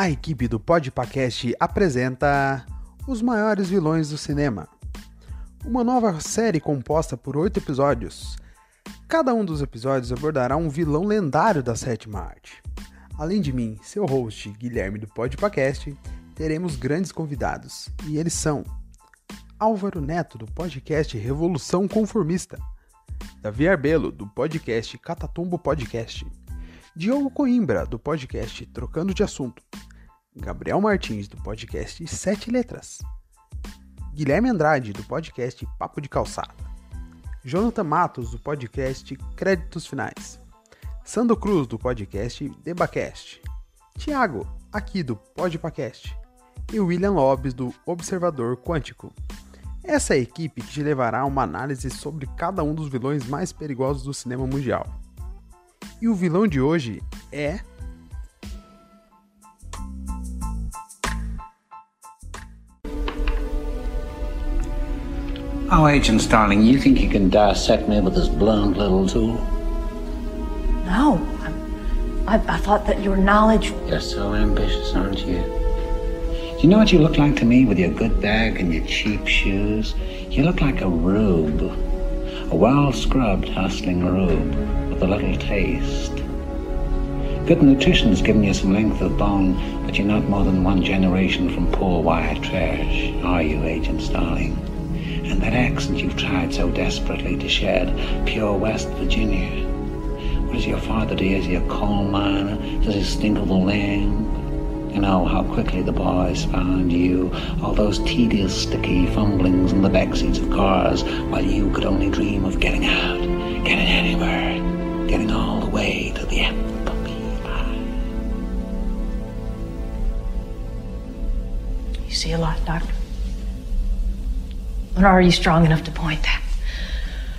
A equipe do Podpacast apresenta Os Maiores Vilões do Cinema. Uma nova série composta por oito episódios. Cada um dos episódios abordará um vilão lendário da sétima arte. Além de mim, seu host Guilherme do Podpacast, teremos grandes convidados, e eles são Álvaro Neto do podcast Revolução Conformista, Davi Arbelo do podcast Catatumbo Podcast, Diogo Coimbra do podcast Trocando de Assunto, Gabriel Martins, do podcast Sete Letras, Guilherme Andrade, do podcast Papo de Calçada, Jonathan Matos, do podcast Créditos Finais, Sandro Cruz, do podcast Debacast, Tiago, aqui do Podpacast, e William Lobes, do Observador Quântico. Essa é a equipe que te levará a uma análise sobre cada um dos vilões mais perigosos do cinema mundial. E o vilão de hoje é Oh, Agent Starling, you think you can dissect me with this blunt little tool? No. I, I thought that your knowledge. You're so ambitious, aren't you? Do you know what you look like to me with your good bag and your cheap shoes? You look like a rube. A well scrubbed, hustling rube with a little taste. Good nutrition's given you some length of bone, but you're not more than one generation from poor white trash, are you, Agent Starling? You've tried so desperately to shed, pure West Virginia. What does your father do? Is he a coal miner? Does he stink of the land? You know how quickly the boys found you, all those tedious, sticky fumblings in the back seats of cars, while you could only dream of getting out, getting anywhere, getting all the way to the FBI. You see a lot, Doctor. Are you strong enough to point that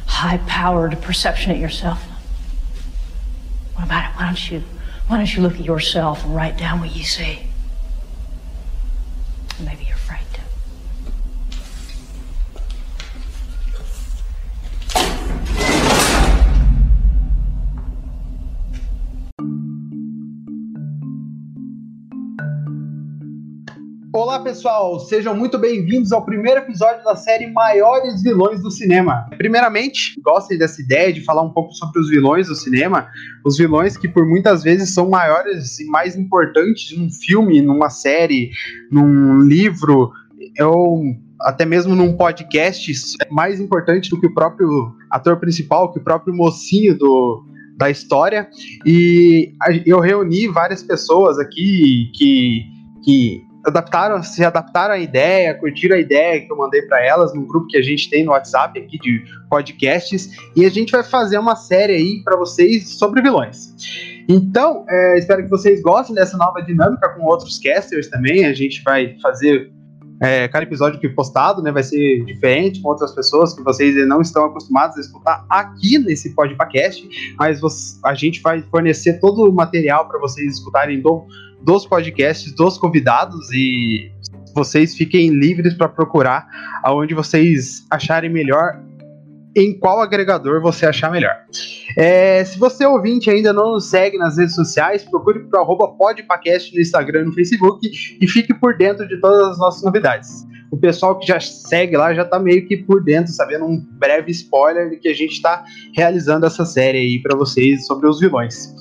high powered perception at yourself? What about it? Why don't you why don't you look at yourself and write down what you see? Pessoal, sejam muito bem-vindos ao primeiro episódio da série Maiores Vilões do Cinema. Primeiramente, gostem dessa ideia de falar um pouco sobre os vilões do cinema, os vilões que por muitas vezes são maiores e mais importantes num filme, numa série, num livro, ou até mesmo num podcast, é mais importante do que o próprio ator principal, que o próprio mocinho do, da história. E eu reuni várias pessoas aqui que, que adaptaram, se adaptaram à ideia, curtiram a ideia que eu mandei para elas no grupo que a gente tem no WhatsApp aqui de podcasts e a gente vai fazer uma série aí para vocês sobre vilões. Então, é, espero que vocês gostem dessa nova dinâmica com outros casters também. A gente vai fazer é, cada episódio que postado, né, vai ser diferente com outras pessoas que vocês não estão acostumados a escutar aqui nesse podcast, mas você, a gente vai fornecer todo o material para vocês escutarem do dos podcasts dos convidados e vocês fiquem livres para procurar aonde vocês acharem melhor em qual agregador você achar melhor. É, se você ouvinte ainda não nos segue nas redes sociais, procure por arroba podpacast no Instagram e no Facebook e fique por dentro de todas as nossas novidades. O pessoal que já segue lá já está meio que por dentro, sabendo um breve spoiler de que a gente está realizando essa série aí para vocês sobre os vilões.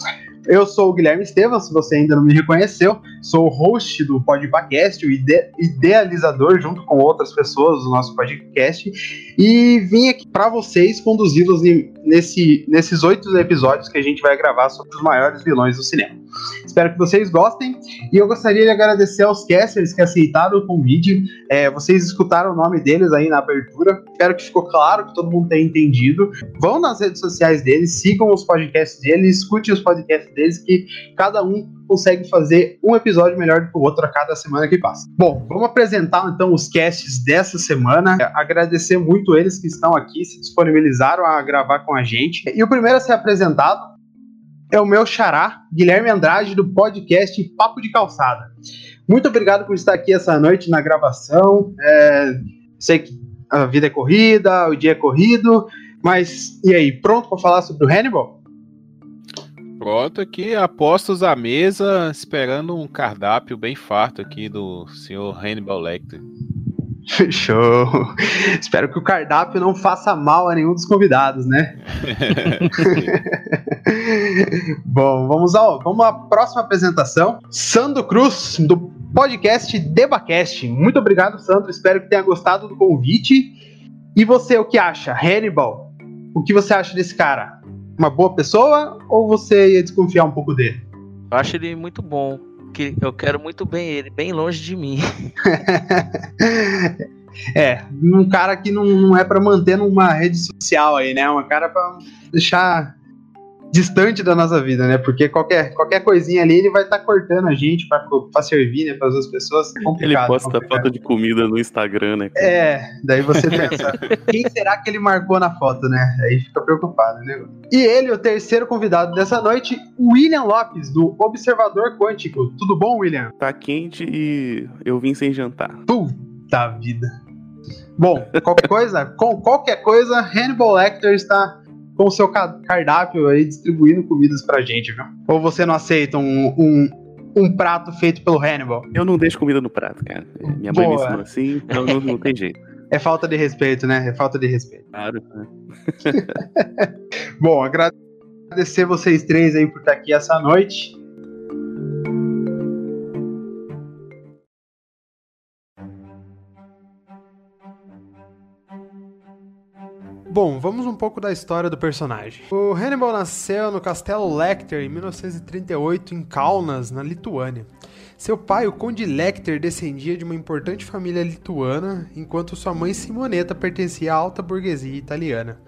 Eu sou o Guilherme Estevam, se você ainda não me reconheceu, sou host do Podpacast, o ide idealizador junto com outras pessoas do nosso podcast, e vim aqui para vocês conduzi-los nesse, nesses oito episódios que a gente vai gravar sobre os maiores vilões do cinema. Espero que vocês gostem e eu gostaria de agradecer aos casters que aceitaram o convite. É, vocês escutaram o nome deles aí na abertura. Espero que ficou claro, que todo mundo tenha entendido. Vão nas redes sociais deles, sigam os podcasts deles, escute os podcasts deles, que cada um consegue fazer um episódio melhor do que o outro a cada semana que passa. Bom, vamos apresentar então os casts dessa semana. Agradecer muito eles que estão aqui, se disponibilizaram a gravar com a gente. E o primeiro a ser apresentado é o meu xará, Guilherme Andrade, do podcast Papo de Calçada. Muito obrigado por estar aqui essa noite na gravação. É, sei que a vida é corrida, o dia é corrido, mas e aí, pronto para falar sobre o Hannibal? Pronto, aqui apostos à mesa, esperando um cardápio bem farto aqui do senhor Hannibal Lecter. Fechou. Espero que o cardápio não faça mal a nenhum dos convidados, né? Bom, vamos ao, vamos à próxima apresentação. Sandro Cruz, do podcast Debacast. Muito obrigado, Sandro. Espero que tenha gostado do convite. E você, o que acha? Hannibal, o que você acha desse cara? Uma boa pessoa ou você ia desconfiar um pouco dele? Eu acho ele muito bom. Que eu quero muito bem ele, bem longe de mim. é, um cara que não, não é para manter numa rede social aí, né? Um cara para deixar distante da nossa vida, né? Porque qualquer, qualquer coisinha ali ele vai estar tá cortando a gente para servir, né, para as outras pessoas. É ele posta complicado. foto de comida no Instagram, né? É, daí você pensa, quem será que ele marcou na foto, né? Aí fica preocupado, né? E ele, o terceiro convidado dessa noite, William Lopes, do Observador Quântico. Tudo bom, William? Tá quente e eu vim sem jantar. Puta vida. Bom, qualquer coisa, com qualquer coisa, Hannibal Lecter está com o seu cardápio aí distribuindo comidas pra gente, viu? Ou você não aceita um, um, um prato feito pelo Hannibal? Eu não deixo comida no prato, cara. Minha mãe me ensinou assim, então não, não tem jeito. É falta de respeito, né? É falta de respeito. Claro. Né? Bom, agradecer vocês três aí por estar aqui essa noite. Bom, vamos um pouco da história do personagem. O Hannibal nasceu no Castelo Lecter em 1938 em Kaunas, na Lituânia. Seu pai, o Conde Lecter, descendia de uma importante família lituana, enquanto sua mãe Simoneta pertencia à alta burguesia italiana.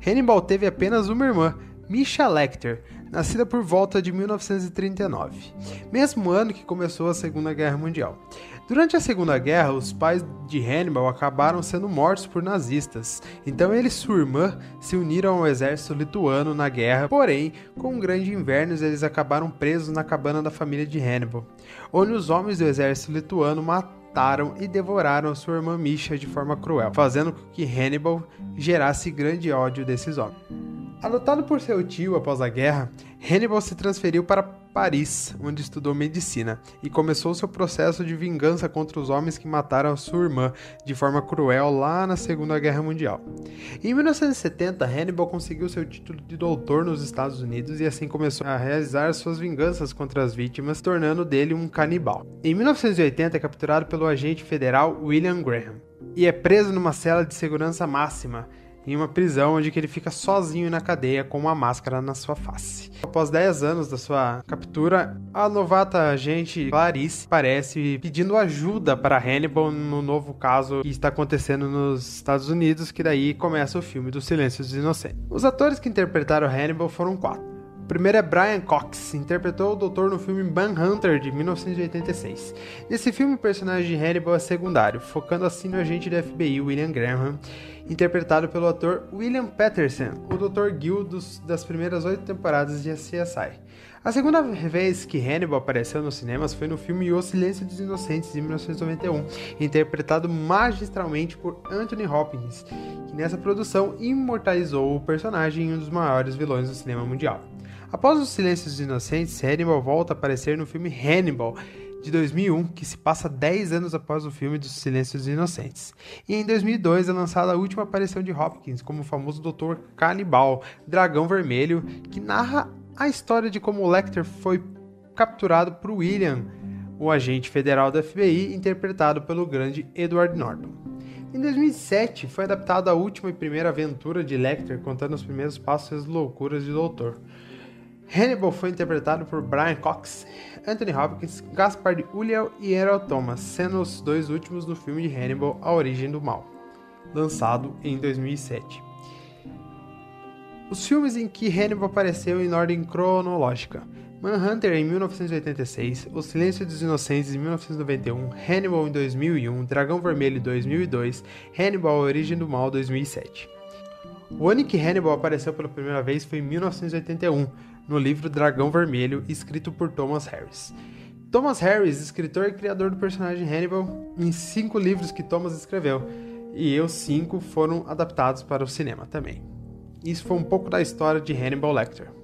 Hannibal teve apenas uma irmã, Misha Lecter, nascida por volta de 1939, mesmo ano que começou a Segunda Guerra Mundial. Durante a Segunda Guerra, os pais de Hannibal acabaram sendo mortos por nazistas, então ele e sua irmã se uniram ao exército lituano na guerra, porém, com um grande inverno, eles acabaram presos na cabana da família de Hannibal, onde os homens do exército lituano mataram e devoraram sua irmã Misha de forma cruel, fazendo com que Hannibal gerasse grande ódio desses homens. Adotado por seu tio após a guerra, Hannibal se transferiu para Paris, onde estudou medicina, e começou seu processo de vingança contra os homens que mataram sua irmã de forma cruel lá na Segunda Guerra Mundial. Em 1970, Hannibal conseguiu seu título de doutor nos Estados Unidos e assim começou a realizar suas vinganças contra as vítimas, tornando dele um canibal. Em 1980, é capturado pelo agente federal William Graham e é preso numa cela de segurança máxima em uma prisão onde ele fica sozinho na cadeia com uma máscara na sua face. Após 10 anos da sua captura, a novata agente Clarice aparece pedindo ajuda para Hannibal no novo caso que está acontecendo nos Estados Unidos, que daí começa o filme do Silêncio dos Inocentes. Os atores que interpretaram Hannibal foram quatro. O primeiro é Brian Cox, interpretou o Doutor no filme Manhunter de 1986. Nesse filme, o personagem de Hannibal é secundário, focando assim no agente do FBI William Graham, interpretado pelo ator William Patterson, o Dr. Gill dos, das primeiras oito temporadas de CSI. A segunda vez que Hannibal apareceu nos cinemas foi no filme O Silêncio dos Inocentes, de 1991, interpretado magistralmente por Anthony Hopkins, que nessa produção imortalizou o personagem em um dos maiores vilões do cinema mundial. Após os Silêncios dos Inocentes, Hannibal volta a aparecer no filme Hannibal, de 2001, que se passa 10 anos após o filme dos Silêncios dos Inocentes. E em 2002 é lançada a última aparição de Hopkins como o famoso Dr. Canibal, Dragão Vermelho, que narra a história de como Lecter foi capturado por William, o agente federal da FBI, interpretado pelo grande Edward Norton. Em 2007, foi adaptada a última e primeira aventura de Lecter, contando os primeiros passos e as loucuras de Doutor. Hannibal foi interpretado por Brian Cox, Anthony Hopkins, Gaspard Ulliel e Errol Thomas, sendo os dois últimos no filme de Hannibal A Origem do Mal, lançado em 2007. Os filmes em que Hannibal apareceu em ordem cronológica: Manhunter em 1986, O Silêncio dos Inocentes em 1991, Hannibal em 2001, Dragão Vermelho em 2002, Hannibal A Origem do Mal 2007. O ano em que Hannibal apareceu pela primeira vez foi em 1981, no livro Dragão Vermelho, escrito por Thomas Harris. Thomas Harris, escritor e criador do personagem Hannibal, em cinco livros que Thomas escreveu, e os cinco foram adaptados para o cinema também. Isso foi um pouco da história de Hannibal Lecter.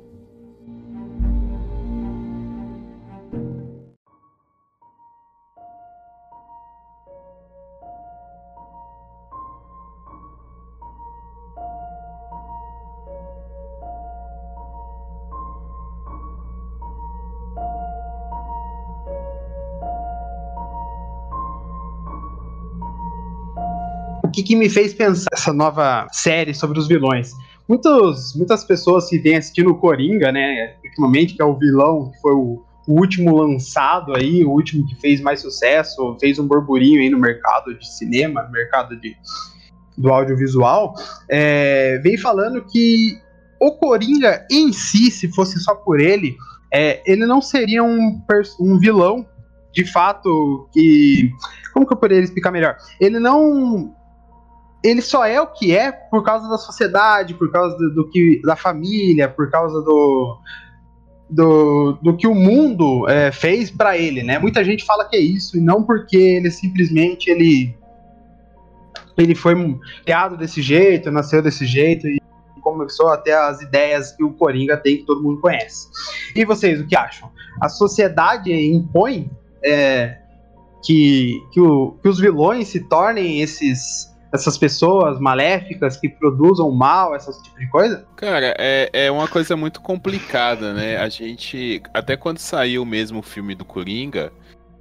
Que, que me fez pensar essa nova série sobre os vilões? Muitos, muitas pessoas que vêm assistindo o Coringa, né, ultimamente, que é o vilão, que foi o, o último lançado aí, o último que fez mais sucesso, fez um burburinho aí no mercado de cinema, no mercado de, do audiovisual, é, vem falando que o Coringa em si, se fosse só por ele, é, ele não seria um, um vilão de fato que. Como que eu poderia explicar melhor? Ele não. Ele só é o que é por causa da sociedade, por causa do, do que. da família, por causa do. Do, do que o mundo é, fez para ele, né? Muita gente fala que é isso, e não porque ele simplesmente ele ele foi criado desse jeito, nasceu desse jeito e começou até as ideias que o Coringa tem que todo mundo conhece. E vocês, o que acham? A sociedade impõe é, que, que, o, que os vilões se tornem esses essas pessoas maléficas que produzam mal, esse tipo de coisa? Cara, é, é uma coisa muito complicada, né? A gente, até quando saiu mesmo o filme do Coringa,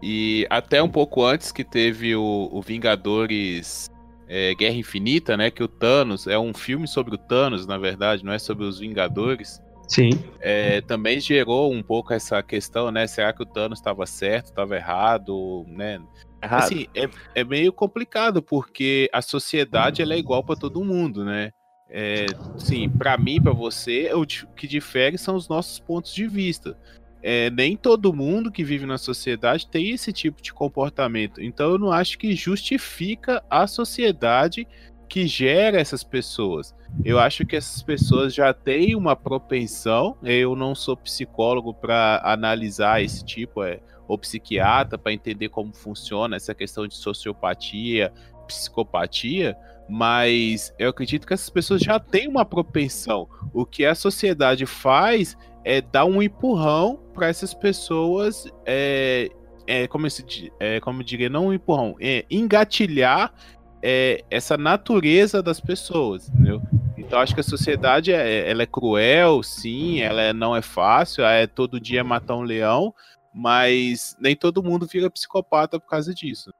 e até um pouco antes que teve o, o Vingadores é, Guerra Infinita, né? Que o Thanos é um filme sobre o Thanos, na verdade, não é sobre os Vingadores. Sim. É, também gerou um pouco essa questão, né? Será que o Thanos estava certo, estava errado, né? Errado. Assim, é, é meio complicado, porque a sociedade ela é igual para todo mundo, né? É, sim, para mim, para você, o que difere são os nossos pontos de vista. É, nem todo mundo que vive na sociedade tem esse tipo de comportamento. Então eu não acho que justifica a sociedade que gera essas pessoas. Eu acho que essas pessoas já têm uma propensão. Eu não sou psicólogo para analisar esse tipo, é, ou psiquiatra para entender como funciona essa questão de sociopatia, psicopatia, mas eu acredito que essas pessoas já têm uma propensão. O que a sociedade faz é dar um empurrão para essas pessoas, é, é, como, esse, é, como eu diria, não um empurrão, é engatilhar é, essa natureza das pessoas, entendeu? Então acho que a sociedade é, ela é cruel, sim, ela é, não é fácil, é todo dia matar um leão, mas nem todo mundo vira psicopata por causa disso.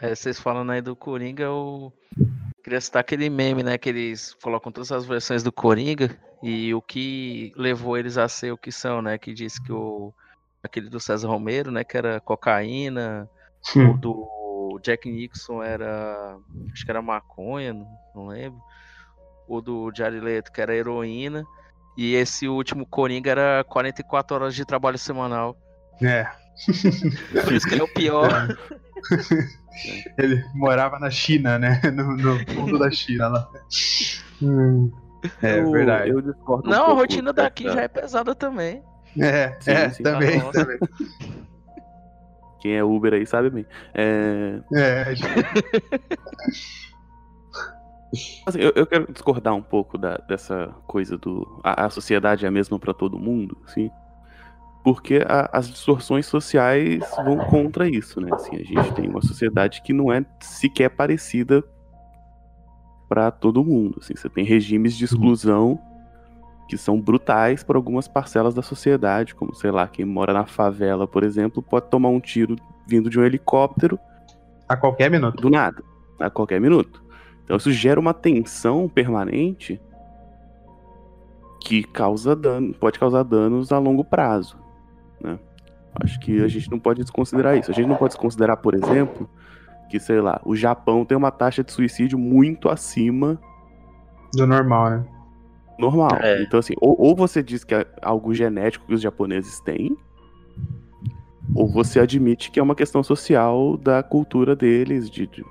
É, vocês falando aí do Coringa, eu queria citar aquele meme, né, que eles colocam todas as versões do Coringa e o que levou eles a ser o que são, né, que diz que o aquele do César Romero, né, que era cocaína, o do Jack Nixon era. Acho que era maconha, não, não lembro. O do Jared Leto, que era heroína. E esse último Coringa era 44 horas de trabalho semanal. É. Por isso que ele é o pior. É. Ele morava na China, né? No, no fundo da China lá. Hum. É eu, verdade. Eu discordo Não, um a rotina daqui já é pesada também. É, sim, é sim, também. também. Quem é Uber aí sabe bem. É. é. assim, eu, eu, quero discordar um pouco da, dessa coisa do. A, a sociedade é a mesma para todo mundo, sim. Porque a, as distorções sociais vão contra isso, né? Assim, a gente tem uma sociedade que não é sequer parecida para todo mundo. Assim, você tem regimes de exclusão que são brutais para algumas parcelas da sociedade, como sei lá, quem mora na favela, por exemplo, pode tomar um tiro vindo de um helicóptero a qualquer minuto. Do nada, a qualquer minuto. Então isso gera uma tensão permanente que causa dano, pode causar danos a longo prazo? Acho que a gente não pode desconsiderar isso. A gente não pode desconsiderar, por exemplo, que sei lá, o Japão tem uma taxa de suicídio muito acima do normal, né? normal. É. Então, assim, ou, ou, você diz que é algo genético que os japoneses têm, ou você admite que é uma questão social da cultura deles, de, de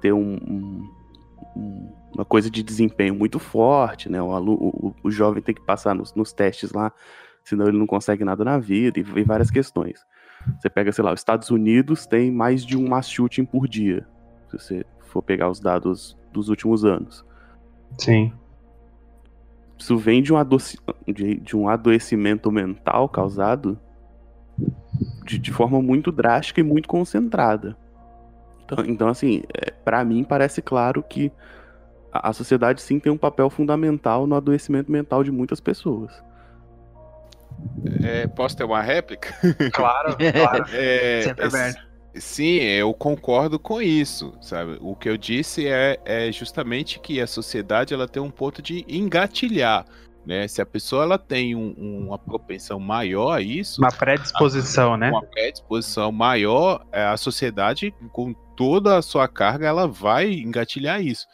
ter um, um, uma coisa de desempenho muito forte, né? O, o, o jovem tem que passar nos, nos, testes lá, senão ele não consegue nada na vida, e, e várias questões. Você pega, sei lá, os Estados Unidos tem mais de um mass shooting por dia, se você for pegar os dados dos últimos anos. Sim isso vem de um, de, de um adoecimento mental causado de, de, forma muito drástica e muito concentrada. Então, então assim, é, para mim parece claro que a, a, sociedade sim tem um papel fundamental no adoecimento mental de muitas pessoas. É, posso ter uma réplica? Claro, claro. É, Sempre aberto. Sim, eu concordo com isso, sabe? O que eu disse é, é justamente que a sociedade ela tem um ponto de engatilhar, né? Se a pessoa ela tem um, uma propensão maior a isso, uma predisposição, a, né? Uma predisposição maior, é, a sociedade com toda a sua carga ela vai engatilhar isso.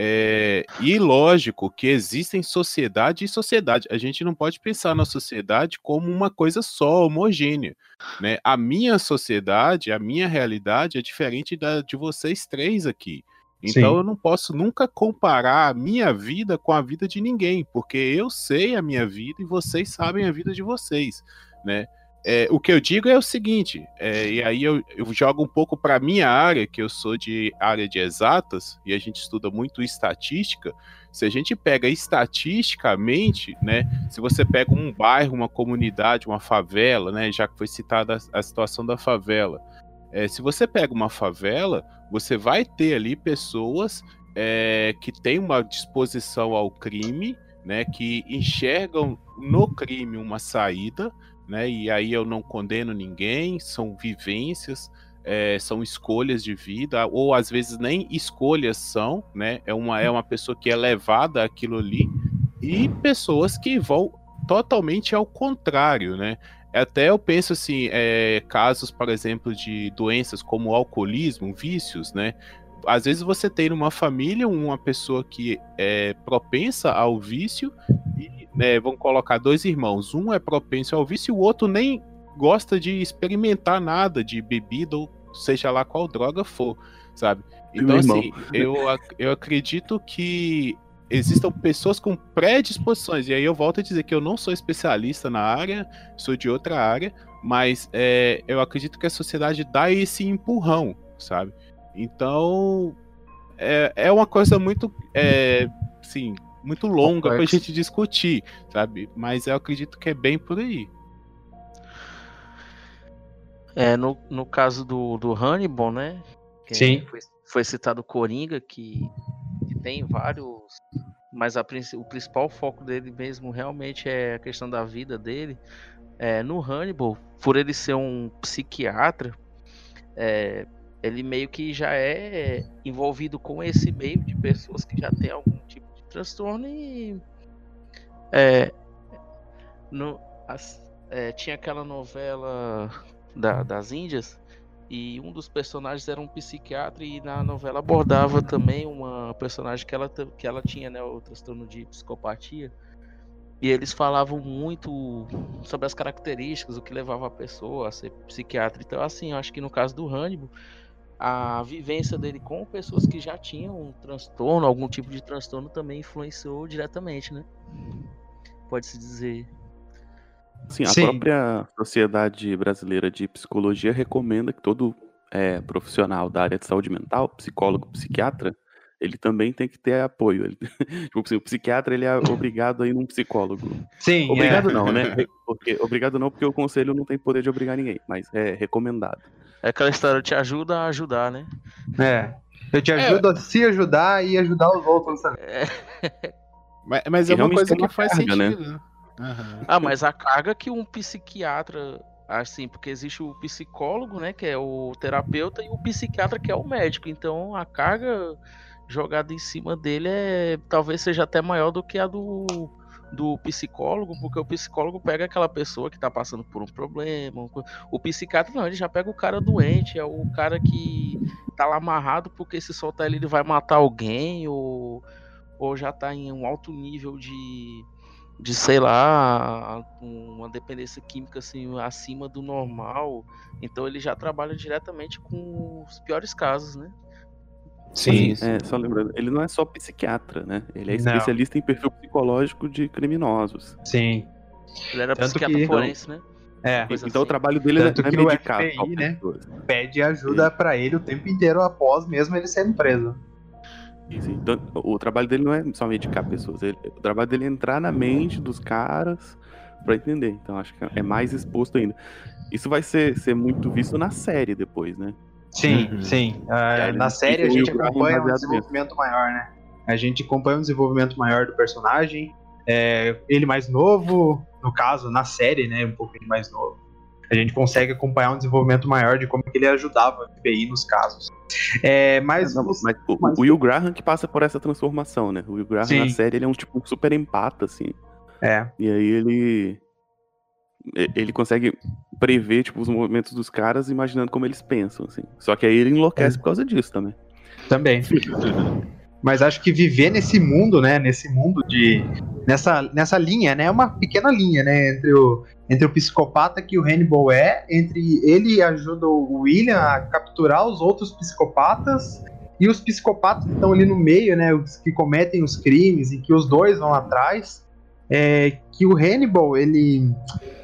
É, e lógico que existem sociedade e sociedade. A gente não pode pensar na sociedade como uma coisa só, homogênea. Né? A minha sociedade, a minha realidade é diferente da de vocês três aqui. Então Sim. eu não posso nunca comparar a minha vida com a vida de ninguém, porque eu sei a minha vida e vocês sabem a vida de vocês, né? É, o que eu digo é o seguinte, é, e aí eu, eu jogo um pouco para minha área, que eu sou de área de exatas, e a gente estuda muito estatística. Se a gente pega estatisticamente, né, se você pega um bairro, uma comunidade, uma favela, né, já que foi citada a, a situação da favela, é, se você pega uma favela, você vai ter ali pessoas é, que têm uma disposição ao crime, né, que enxergam no crime uma saída, né? E aí eu não condeno ninguém, são vivências, é, são escolhas de vida, ou às vezes nem escolhas são, né? É uma, é uma pessoa que é levada àquilo ali, e pessoas que vão totalmente ao contrário, né? Até eu penso assim, é, casos, por exemplo, de doenças como alcoolismo, vícios, né? Às vezes você tem numa família uma pessoa que é propensa ao vício e né, vão colocar dois irmãos, um é propenso ao vício e o outro nem gosta de experimentar nada de bebida ou seja lá qual droga for, sabe? Então, assim, eu, eu acredito que existam pessoas com predisposições, e aí eu volto a dizer que eu não sou especialista na área, sou de outra área, mas é, eu acredito que a sociedade dá esse empurrão, sabe? Então, é, é uma coisa muito, é, sim, muito longa para a gente discutir, sabe? Mas eu acredito que é bem por aí. É, no, no caso do, do Hannibal, né? Sim. Foi, foi citado Coringa, que, que tem vários. Mas a, o principal foco dele mesmo realmente é a questão da vida dele. É, no Hannibal, por ele ser um psiquiatra, é, ele meio que já é envolvido com esse meio de pessoas que já tem algum transtorno e. É, no, as, é, tinha aquela novela da, das Índias e um dos personagens era um psiquiatra e na novela abordava também uma personagem que ela, que ela tinha né, o transtorno de psicopatia e eles falavam muito sobre as características, o que levava a pessoa a ser psiquiatra. Então, assim, eu acho que no caso do Hannibal, a vivência dele com pessoas que já tinham um transtorno, algum tipo de transtorno, também influenciou diretamente, né? Pode-se dizer. Sim, a Sim. própria Sociedade Brasileira de Psicologia recomenda que todo é, profissional da área de saúde mental, psicólogo, psiquiatra, ele também tem que ter apoio. Ele, tipo assim, o psiquiatra ele é obrigado a ir num psicólogo. Sim. Obrigado é. não, né? Porque, obrigado não, porque o conselho não tem poder de obrigar ninguém, mas é recomendado. É aquela história, te ajuda a ajudar, né? É. Eu te ajudo é. a se ajudar e ajudar os outros também. É. Mas, mas é uma coisa que faz carga, né? sentido. Né? Uhum. Ah, mas a carga que um psiquiatra, assim, porque existe o psicólogo, né, que é o terapeuta, e o psiquiatra, que é o médico. Então a carga jogada em cima dele é talvez seja até maior do que a do do psicólogo, porque o psicólogo pega aquela pessoa que está passando por um problema. O psiquiatra não, ele já pega o cara doente, é o cara que tá lá amarrado porque se soltar ele, ele vai matar alguém, ou, ou já está em um alto nível de, de, sei lá, uma dependência química assim, acima do normal. Então ele já trabalha diretamente com os piores casos, né? Sim, é, só lembrando, ele não é só psiquiatra, né? Ele é especialista não. em perfil psicológico de criminosos. Sim. Ele era Tanto psiquiatra que... forense, né? É. Então assim. o trabalho dele Tanto é, que medicar. O FBI, né, pede ajuda para ele o tempo inteiro após mesmo ele sendo preso. Isso, então, o trabalho dele não é só medicar pessoas, ele, o trabalho dele é entrar na mente dos caras para entender. Então acho que é mais exposto ainda. Isso vai ser, ser muito visto na série depois, né? Sim, uhum. sim. Uh, na série a gente acompanha um desenvolvimento maior, né? A gente acompanha um desenvolvimento maior do personagem. É, ele mais novo, no caso, na série, né? Um pouquinho mais novo. A gente consegue acompanhar um desenvolvimento maior de como que ele ajudava o FBI nos casos. É, mas, não, mas, o, mas, o, Will Graham que passa por essa transformação, né? O Will Graham sim. na série ele é um tipo super empata, assim. É. E aí ele ele consegue prever tipo os movimentos dos caras imaginando como eles pensam assim. Só que aí ele enlouquece é. por causa disso também. Também. Mas acho que viver nesse mundo, né, nesse mundo de nessa, nessa linha, né, é uma pequena linha, né, entre o entre o psicopata que o Hannibal é, entre ele ajuda o William a capturar os outros psicopatas e os psicopatas que estão ali no meio, né, os que cometem os crimes e que os dois vão atrás, é, que o Hannibal ele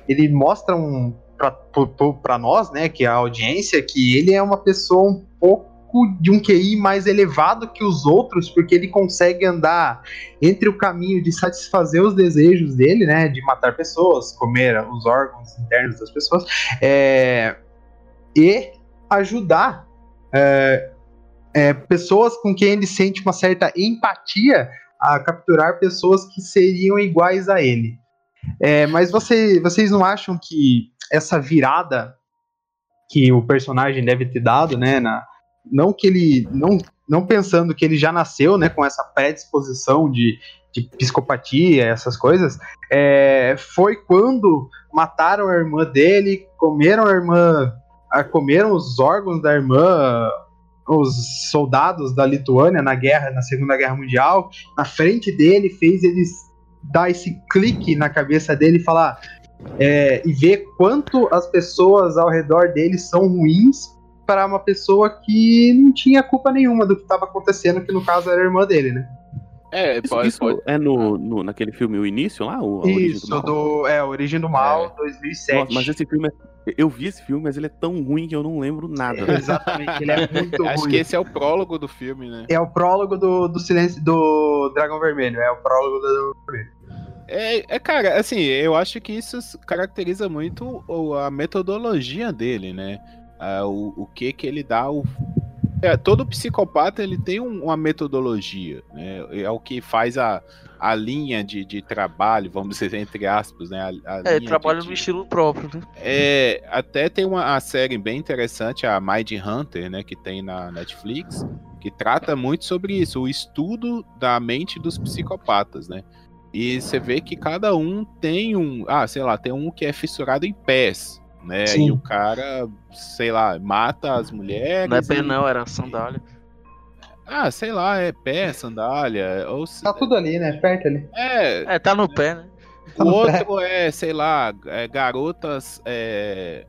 ele mostra um para nós, né, que é a audiência, que ele é uma pessoa um pouco de um QI mais elevado que os outros, porque ele consegue andar entre o caminho de satisfazer os desejos dele, né, de matar pessoas, comer os órgãos internos das pessoas, é, e ajudar é, é, pessoas com quem ele sente uma certa empatia a capturar pessoas que seriam iguais a ele. É, mas você, vocês não acham que essa virada que o personagem deve ter dado, né, na, não que ele não, não pensando que ele já nasceu né, com essa predisposição de, de psicopatia, essas coisas, é, foi quando mataram a irmã dele, comeram a irmã, comeram os órgãos da irmã, os soldados da Lituânia na guerra, na Segunda Guerra Mundial, na frente dele, fez eles dar esse clique na cabeça dele e falar é, e ver quanto as pessoas ao redor dele são ruins para uma pessoa que não tinha culpa nenhuma do que estava acontecendo, que no caso era a irmã dele, né? É, pode, isso, pode. é no, no, naquele filme O Início lá? O, isso, do, do, é, Origem do Mal, é. 2007. Nossa, mas esse filme, é, eu vi esse filme, mas ele é tão ruim que eu não lembro nada. É, exatamente, ele é muito ruim. Acho que esse é o prólogo do filme, né? É o prólogo do, do Silêncio do Dragão Vermelho, é o prólogo do Dragão Vermelho. É, é, cara, assim, eu acho que isso caracteriza muito a metodologia dele, né? o, o que que ele dá o é, todo psicopata ele tem um, uma metodologia, né? É o que faz a, a linha de, de trabalho, vamos dizer entre aspas, né? A, a é, ele trabalha de, no estilo próprio, né? É, até tem uma série bem interessante, a Mind Hunter, né? Que tem na Netflix, que trata muito sobre isso, o estudo da mente dos psicopatas, né? E você vê que cada um tem um, ah, sei lá, tem um que é fissurado em pés, né? Sim. E o cara, sei lá, mata as mulheres. Não é pé, e... não, era sandália. Ah, sei lá, é pé, sandália. Ou... Tá tudo ali, né? Perto ali. É, é tá no pé, né? Tá o outro pé. é, sei lá, é, garotas é,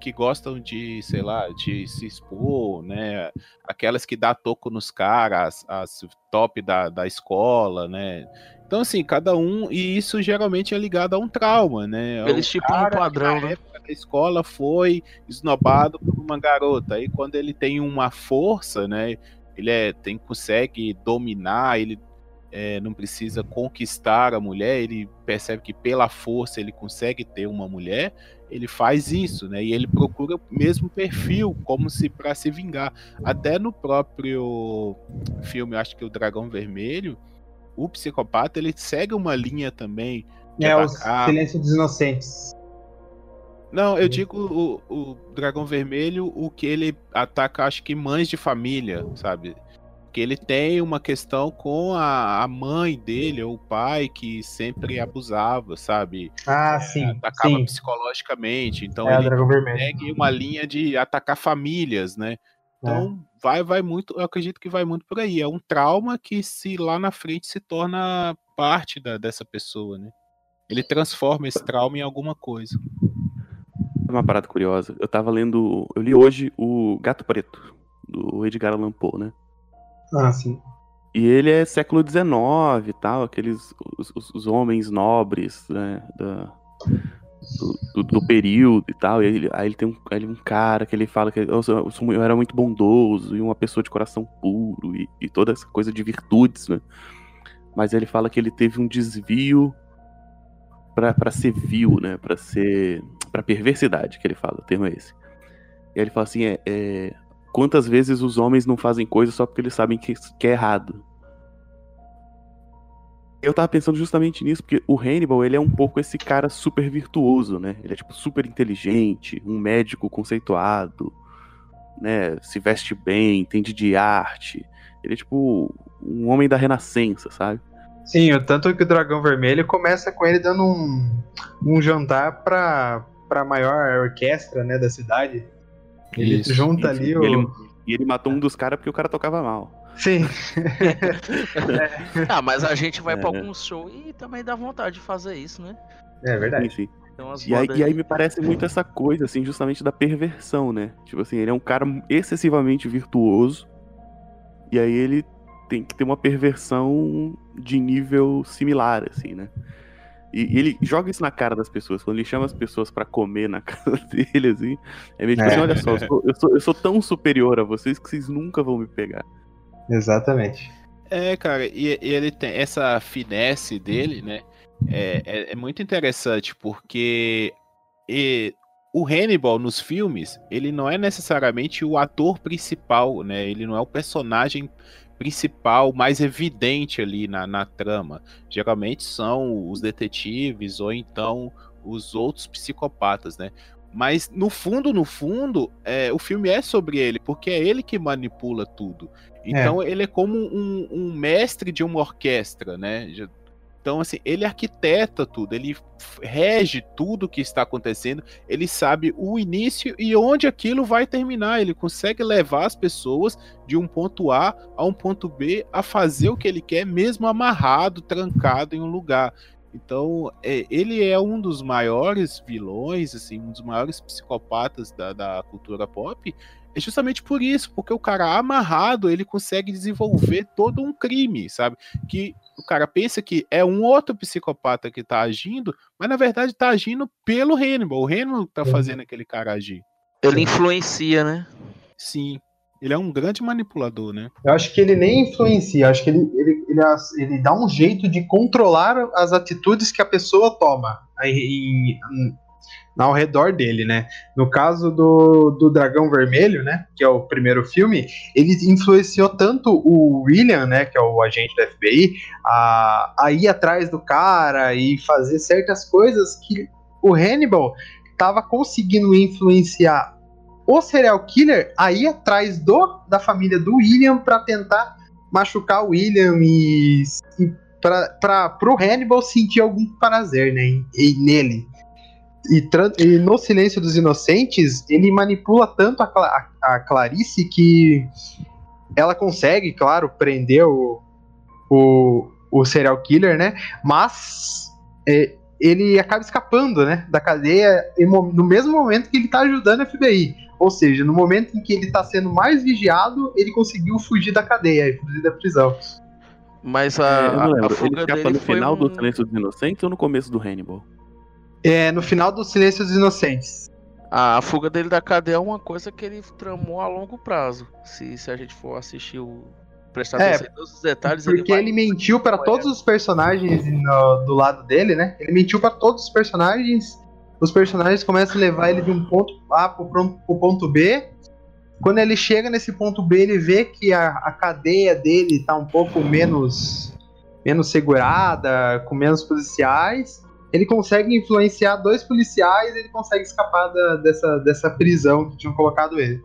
que gostam de, sei lá, de se expor, né? Aquelas que dá toco nos caras, as, as top da, da escola, né? Então, assim, cada um, e isso geralmente é ligado a um trauma, né? Eles tipo um padrão, né? da escola foi esnobado por uma garota. Aí quando ele tem uma força, né? Ele é, tem, consegue dominar, ele é, não precisa conquistar a mulher, ele percebe que pela força ele consegue ter uma mulher, ele faz isso, né? E ele procura o mesmo perfil, como se para se vingar. Até no próprio filme, acho que o Dragão Vermelho, o psicopata ele segue uma linha também. É atacar. o Silêncio dos Inocentes. Não, eu digo o, o dragão vermelho, o que ele ataca, acho que mães de família, sabe? Que ele tem uma questão com a, a mãe dele, ou o pai, que sempre abusava, sabe? Ah, sim. atacava sim. psicologicamente. Então é, ele segue uma linha de atacar famílias, né? Então é. vai, vai muito, eu acredito que vai muito por aí. É um trauma que se lá na frente se torna parte da, dessa pessoa, né? Ele transforma esse trauma em alguma coisa uma parada curiosa. Eu tava lendo. Eu li hoje o Gato Preto, do Edgar Allan Poe, né? Ah, sim. E ele é século XIX e tal, aqueles. Os, os homens nobres, né? Da, do, do, do, período e tal. E ele, aí ele tem um, ele, um cara que ele fala que eu, eu, eu, era muito bondoso e uma pessoa de coração puro e, e toda essa coisa de virtudes, né? Mas ele fala que ele teve um desvio para ser vil, né? Para ser para perversidade que ele fala, o termo é esse. E aí ele fala assim, é, é, quantas vezes os homens não fazem coisas só porque eles sabem que, que é errado. Eu tava pensando justamente nisso, porque o Hannibal, ele é um pouco esse cara super virtuoso, né? Ele é, tipo, super inteligente, um médico conceituado, né? Se veste bem, entende de arte. Ele é, tipo, um homem da renascença, sabe? Sim, o tanto que o Dragão Vermelho começa com ele dando um, um jantar pra, pra maior orquestra, né, da cidade. Ele Isso, junta ali o... Ele, e ele matou um dos caras porque o cara tocava mal. Sim. ah, mas a gente vai é. pra algum show e também dá vontade de fazer isso, né? É verdade. Sim. Então, e, aí, e aí me parece muito essa coisa, assim, justamente da perversão, né? Tipo assim, ele é um cara excessivamente virtuoso. E aí ele tem que ter uma perversão de nível similar, assim, né? E, e ele joga isso na cara das pessoas. Quando ele chama as pessoas para comer na casa dele, assim, é meio tipo assim, é. assim, olha só, eu sou, eu sou, eu sou tão superior a vocês que vocês nunca vão me pegar. Exatamente. É, cara, e, e, ele tem essa finesse dele, né? É, é, é muito interessante porque e, o Hannibal nos filmes, ele não é necessariamente o ator principal, né? Ele não é o personagem principal, mais evidente ali na, na trama. Geralmente são os detetives ou então os outros psicopatas, né? Mas no fundo, no fundo, é, o filme é sobre ele, porque é ele que manipula tudo. Então é. ele é como um, um, mestre de uma orquestra, né? Então, assim, ele arquiteta tudo, ele rege tudo que está acontecendo, ele sabe o início e onde aquilo vai terminar. Ele consegue levar as pessoas de um ponto A a um ponto B a fazer o que ele quer, mesmo amarrado, trancado em um lugar. Então, é, ele é um dos maiores vilões, assim, um dos maiores psicopatas da, da cultura pop, é justamente por isso, porque o cara amarrado, ele consegue desenvolver todo um crime, sabe? Que o cara pensa que é um outro psicopata que tá agindo, mas na verdade tá agindo pelo Hannibal. O Hannibal tá uhum. fazendo aquele cara agir. Ele influencia, né? Sim. Ele é um grande manipulador, né? Eu acho que ele nem influencia, acho que ele, ele, ele, ele dá um jeito de controlar as atitudes que a pessoa toma. Aí, ao redor dele, né? No caso do, do Dragão Vermelho, né? Que é o primeiro filme, ele influenciou tanto o William, né? Que é o agente da FBI, a, a ir atrás do cara e fazer certas coisas que o Hannibal estava conseguindo influenciar o serial killer a ir atrás do, da família do William para tentar machucar o William e, e para o Hannibal sentir algum prazer né, e, nele. E, e, no Silêncio dos Inocentes, ele manipula tanto a, Cla a, Clarice que ela consegue, claro, prender o, o, o serial killer, né? Mas é, ele acaba escapando, né? Da cadeia no mesmo momento que ele tá ajudando a FBI. Ou seja, no momento em que ele tá sendo mais vigiado, ele conseguiu fugir da cadeia, fugir da prisão. Mas a, é, a, a fuga ele escapa no final um... do Silêncio dos Inocentes ou no começo do Hannibal? É, no final do Silêncio dos Inocentes. A fuga dele da cadeia é uma coisa que ele tramou a longo prazo. Se, se a gente for assistir o. prestar é, atenção em todos os detalhes. Porque ele, ele mentiu para todos os personagens no, do lado dele, né? Ele mentiu para todos os personagens. Os personagens começam a levar ele de um ponto A pro, pro ponto B. Quando ele chega nesse ponto B, ele vê que a, a cadeia dele tá um pouco menos, menos segurada, com menos policiais ele consegue influenciar dois policiais e ele consegue escapar da, dessa, dessa prisão que tinham colocado ele.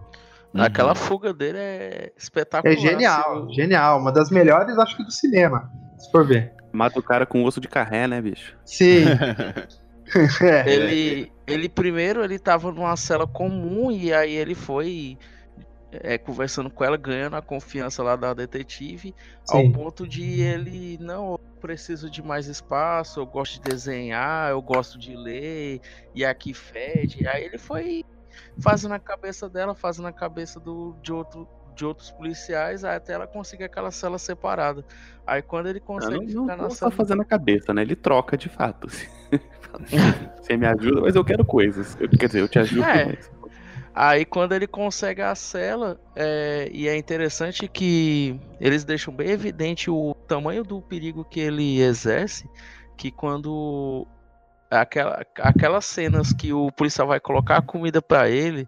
Aquela uhum. fuga dele é espetacular. É genial, assim, genial. Uma das melhores, acho que, do cinema, se for ver. Mata o cara com osso de carré, né, bicho? Sim. é. ele, ele primeiro ele tava numa cela comum e aí ele foi é, conversando com ela, ganhando a confiança lá da detetive, Sim. ao ponto de ele, não, eu preciso de mais espaço, eu gosto de desenhar, eu gosto de ler, e aqui fede. Aí ele foi fazendo a cabeça dela, fazendo a cabeça do, de, outro, de outros policiais, até ela conseguir aquela cela separada. Aí quando ele consegue não, ficar não, na sala. fazendo a cabeça, né? Ele troca de fato. Você me ajuda, mas eu quero coisas. Quer dizer, eu te ajudo, é. Aí quando ele consegue a cela, é, e é interessante que eles deixam bem evidente o tamanho do perigo que ele exerce, que quando aquela, aquelas cenas que o policial vai colocar a comida para ele,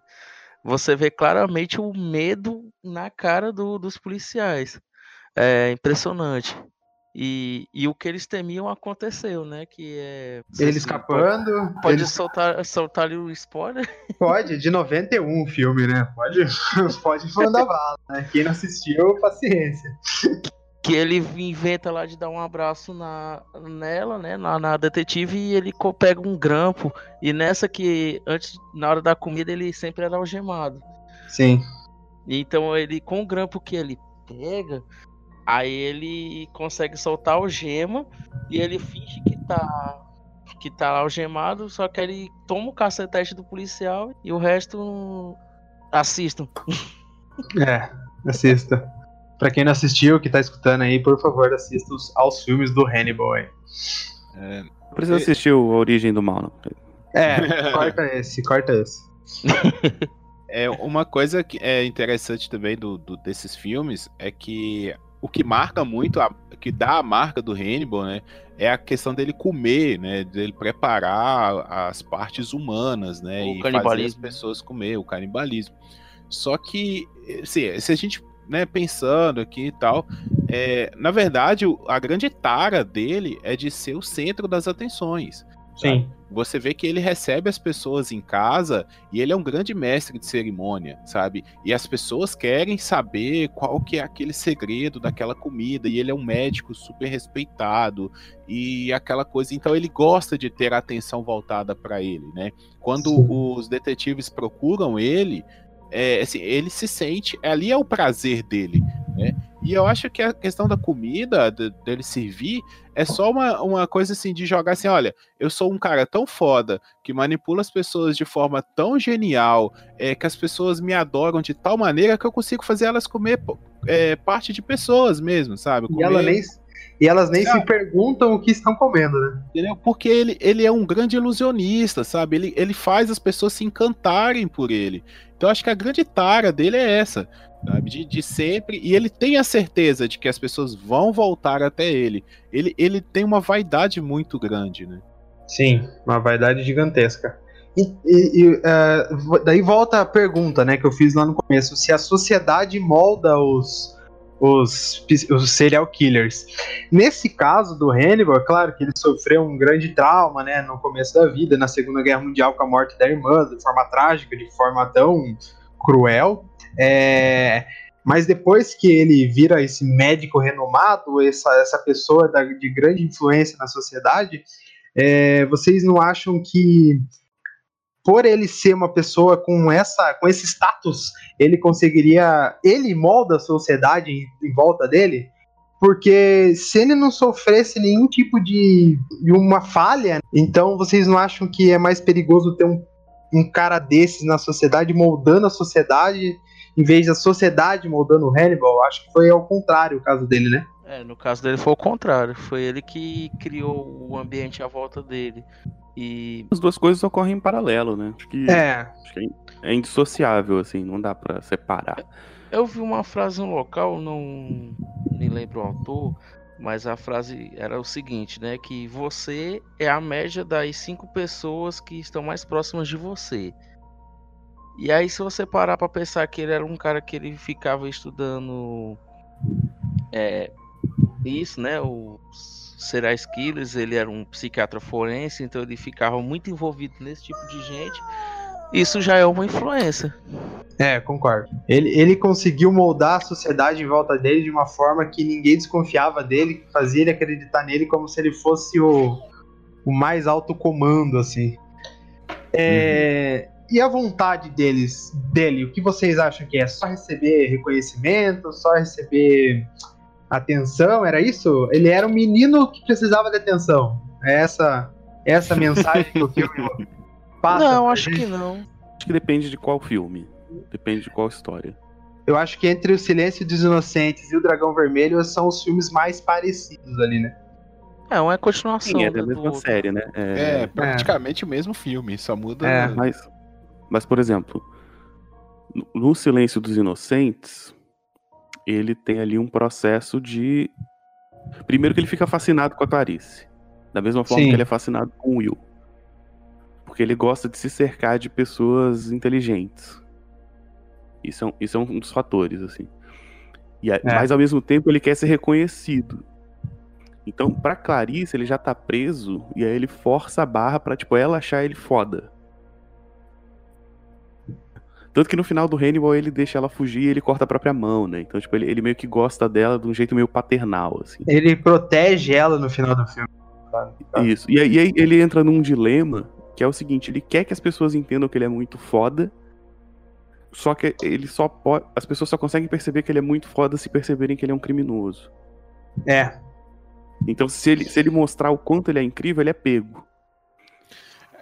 você vê claramente o medo na cara do, dos policiais. É impressionante. E, e o que eles temiam aconteceu, né? Que é. Ele escapando. Pode, pode ele... soltar, soltar o spoiler? Pode, de 91 o filme, né? Pode, pode mandar bala, né? Quem não assistiu, paciência. Que ele inventa lá de dar um abraço na, nela, né? Na, na detetive, e ele pega um grampo. E nessa que, antes, na hora da comida, ele sempre era algemado. Sim. Então ele, com o grampo que ele pega, Aí ele consegue soltar o gema e ele finge que tá que tá algemado, só que ele toma o cacetete do policial e o resto assistam. É, assista. Pra quem não assistiu, que tá escutando aí, por favor, assista aos filmes do Hannibal aí. É, precisa assistir a Origem do Mal, não. É, corta esse, corta esse. É, uma coisa que é interessante também do, do, desses filmes é que o que marca muito, a, que dá a marca do Hannibal, né, é a questão dele comer, né, dele preparar as partes humanas, né, o e fazer as pessoas comer, o canibalismo. Só que, assim, se a gente, né, pensando aqui e tal, é, na verdade, a grande tara dele é de ser o centro das atenções. Sim. Você vê que ele recebe as pessoas em casa e ele é um grande mestre de cerimônia, sabe? E as pessoas querem saber qual que é aquele segredo daquela comida e ele é um médico super respeitado e aquela coisa. Então ele gosta de ter a atenção voltada para ele, né? Quando Sim. os detetives procuram ele, é, assim, ele se sente, ali é o prazer dele, né? E eu acho que a questão da comida, de, dele servir, é só uma, uma coisa assim de jogar assim: olha, eu sou um cara tão foda que manipula as pessoas de forma tão genial, é, que as pessoas me adoram de tal maneira que eu consigo fazer elas comer é, parte de pessoas mesmo, sabe? Comer... E, ela nem, e elas nem se perguntam o que estão comendo, né? Entendeu? Porque ele, ele é um grande ilusionista, sabe? Ele, ele faz as pessoas se encantarem por ele. Então acho que a grande tara dele é essa sabe? De, de, sempre. E ele tem a certeza de que as pessoas vão voltar até ele. Ele, ele tem uma vaidade muito grande, né? Sim, uma vaidade gigantesca. E, e, e uh, daí volta a pergunta, né, que eu fiz lá no começo: se a sociedade molda os, os, os serial killers. Nesse caso do Hannibal, é claro que ele sofreu um grande trauma, né, no começo da vida, na Segunda Guerra Mundial, com a morte da irmã, de forma trágica, de forma tão cruel. É, mas depois que ele vira esse médico renomado, essa, essa pessoa da, de grande influência na sociedade, é, vocês não acham que por ele ser uma pessoa com essa com esse status, ele conseguiria ele molda a sociedade em, volta dele? Porque se ele não sofresse nenhum tipo de, de uma falha, então vocês não acham que é mais perigoso ter um, um cara desses na sociedade moldando a sociedade em vez da sociedade moldando o Hannibal, acho que foi ao contrário o caso dele, né? É, no caso dele foi o contrário. Foi ele que criou o ambiente à volta dele. E. As duas coisas ocorrem em paralelo, né? Acho que é, acho que é indissociável, assim, não dá para separar. Eu vi uma frase no local, não me lembro o autor, mas a frase era o seguinte, né? Que você é a média das cinco pessoas que estão mais próximas de você. E aí, se você parar pra pensar que ele era um cara que ele ficava estudando é, isso, né? Os serial killers, ele era um psiquiatra forense, então ele ficava muito envolvido nesse tipo de gente. Isso já é uma influência. É, concordo. Ele, ele conseguiu moldar a sociedade em volta dele de uma forma que ninguém desconfiava dele, que fazia ele acreditar nele como se ele fosse o, o mais alto comando, assim. É, uhum e a vontade deles, dele, o que vocês acham que é? Só receber reconhecimento, só receber atenção, era isso? Ele era um menino que precisava de atenção. É essa, essa mensagem que o filme passa. Não, acho gente. que não. Acho que depende de qual filme. Depende de qual história. Eu acho que entre O Silêncio dos Inocentes e O Dragão Vermelho são os filmes mais parecidos ali, né? É, uma continuação. Sim, é da mesma do... série, né? É, é praticamente é. o mesmo filme, só muda. É, mas mas, por exemplo, no Silêncio dos Inocentes, ele tem ali um processo de. Primeiro que ele fica fascinado com a Clarice. Da mesma forma Sim. que ele é fascinado com o Will. Porque ele gosta de se cercar de pessoas inteligentes. Isso é um, isso é um dos fatores, assim. E, é. Mas ao mesmo tempo ele quer ser reconhecido. Então, pra Clarice, ele já tá preso e aí ele força a barra pra, tipo, ela achar ele foda. Tanto que no final do Hannibal ele deixa ela fugir e ele corta a própria mão, né? Então, tipo, ele, ele meio que gosta dela de um jeito meio paternal, assim. Ele protege ela no final do filme. Isso. E aí, ele entra num dilema que é o seguinte: ele quer que as pessoas entendam que ele é muito foda, só que ele só pode. As pessoas só conseguem perceber que ele é muito foda se perceberem que ele é um criminoso. É. Então, se ele, se ele mostrar o quanto ele é incrível, ele é pego.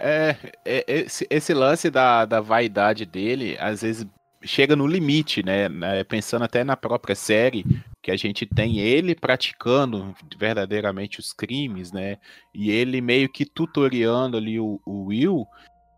É, é esse, esse, lance da, da vaidade dele, às vezes chega no limite, né? né? Pensando até na própria série, que a gente tem ele praticando verdadeiramente os crimes, né? E ele meio que tutoriando ali o, o Will.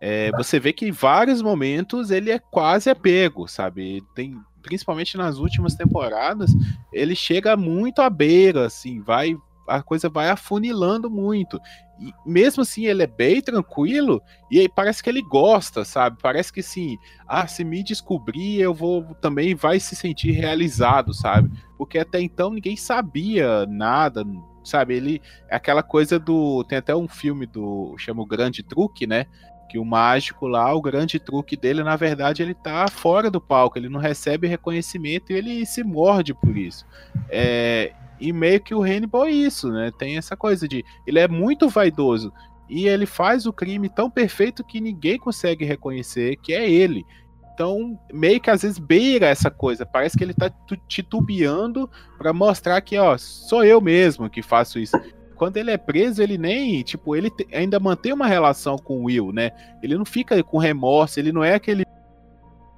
É, você vê que em vários momentos ele é quase apego, sabe? Tem, principalmente nas últimas temporadas, ele chega muito à beira, assim, vai a coisa vai afunilando muito. E mesmo assim, ele é bem tranquilo e aí parece que ele gosta, sabe? Parece que sim, ah, se me descobrir, eu vou também vai se sentir realizado, sabe? Porque até então ninguém sabia nada, sabe? Ele é aquela coisa do tem até um filme do chama o Grande Truque, né? Que o mágico lá, o grande truque dele, na verdade, ele tá fora do palco, ele não recebe reconhecimento e ele se morde por isso. É, e meio que o Hannibal é isso, né? Tem essa coisa de. Ele é muito vaidoso. E ele faz o crime tão perfeito que ninguém consegue reconhecer que é ele. Então, meio que às vezes beira essa coisa. Parece que ele tá titubeando para mostrar que, ó, sou eu mesmo que faço isso. Quando ele é preso, ele nem, tipo, ele ainda mantém uma relação com o Will, né? Ele não fica com remorso, ele não é aquele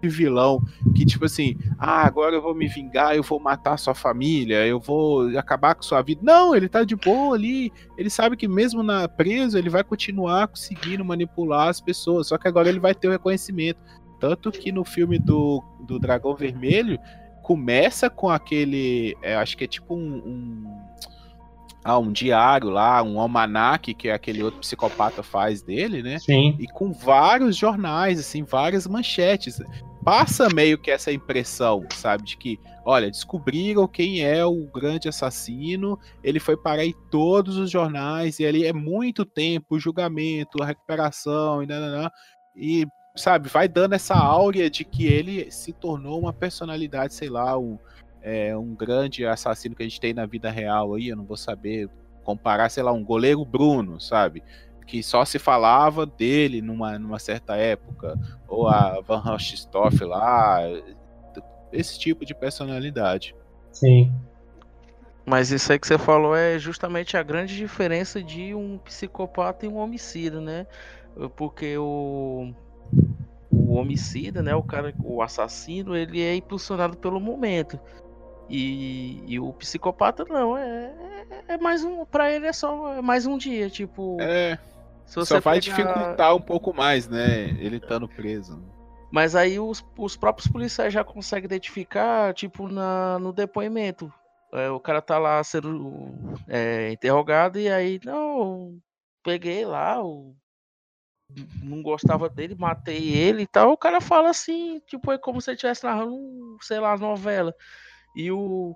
vilão que, tipo assim, ah, agora eu vou me vingar, eu vou matar sua família, eu vou acabar com sua vida. Não, ele tá de boa ali. Ele sabe que mesmo na preso, ele vai continuar conseguindo manipular as pessoas. Só que agora ele vai ter o reconhecimento. Tanto que no filme do, do Dragão Vermelho começa com aquele. É, acho que é tipo um, um ah, um diário lá, um almanaque que aquele outro psicopata faz dele, né? Sim. E com vários jornais, assim, várias manchetes. Passa meio que essa impressão, sabe? De que, olha, descobriram quem é o grande assassino, ele foi parar em todos os jornais, e ali é muito tempo, o julgamento, a recuperação, e, nananã, e sabe, vai dando essa áurea de que ele se tornou uma personalidade, sei lá, um é, um grande assassino que a gente tem na vida real aí, eu não vou saber comparar, sei lá, um goleiro Bruno, sabe? Que só se falava dele numa, numa certa época, ou a Van Richthofen lá, esse tipo de personalidade. Sim. Mas isso aí que você falou é justamente a grande diferença de um psicopata e um homicida, né? Porque o, o homicida, né, o cara, o assassino, ele é impulsionado pelo momento. E, e, o psicopata não, é, é, é mais um. Pra ele é só é mais um dia, tipo. É. só vai pegar... dificultar um pouco mais, né? Ele estando preso. Mas aí os, os próprios policiais já conseguem identificar, tipo, na, no depoimento. É, o cara tá lá sendo é, interrogado e aí, não, peguei lá, o, não gostava dele, matei ele e tal. O cara fala assim, tipo, é como se ele estivesse narrando, sei lá, novela. E o.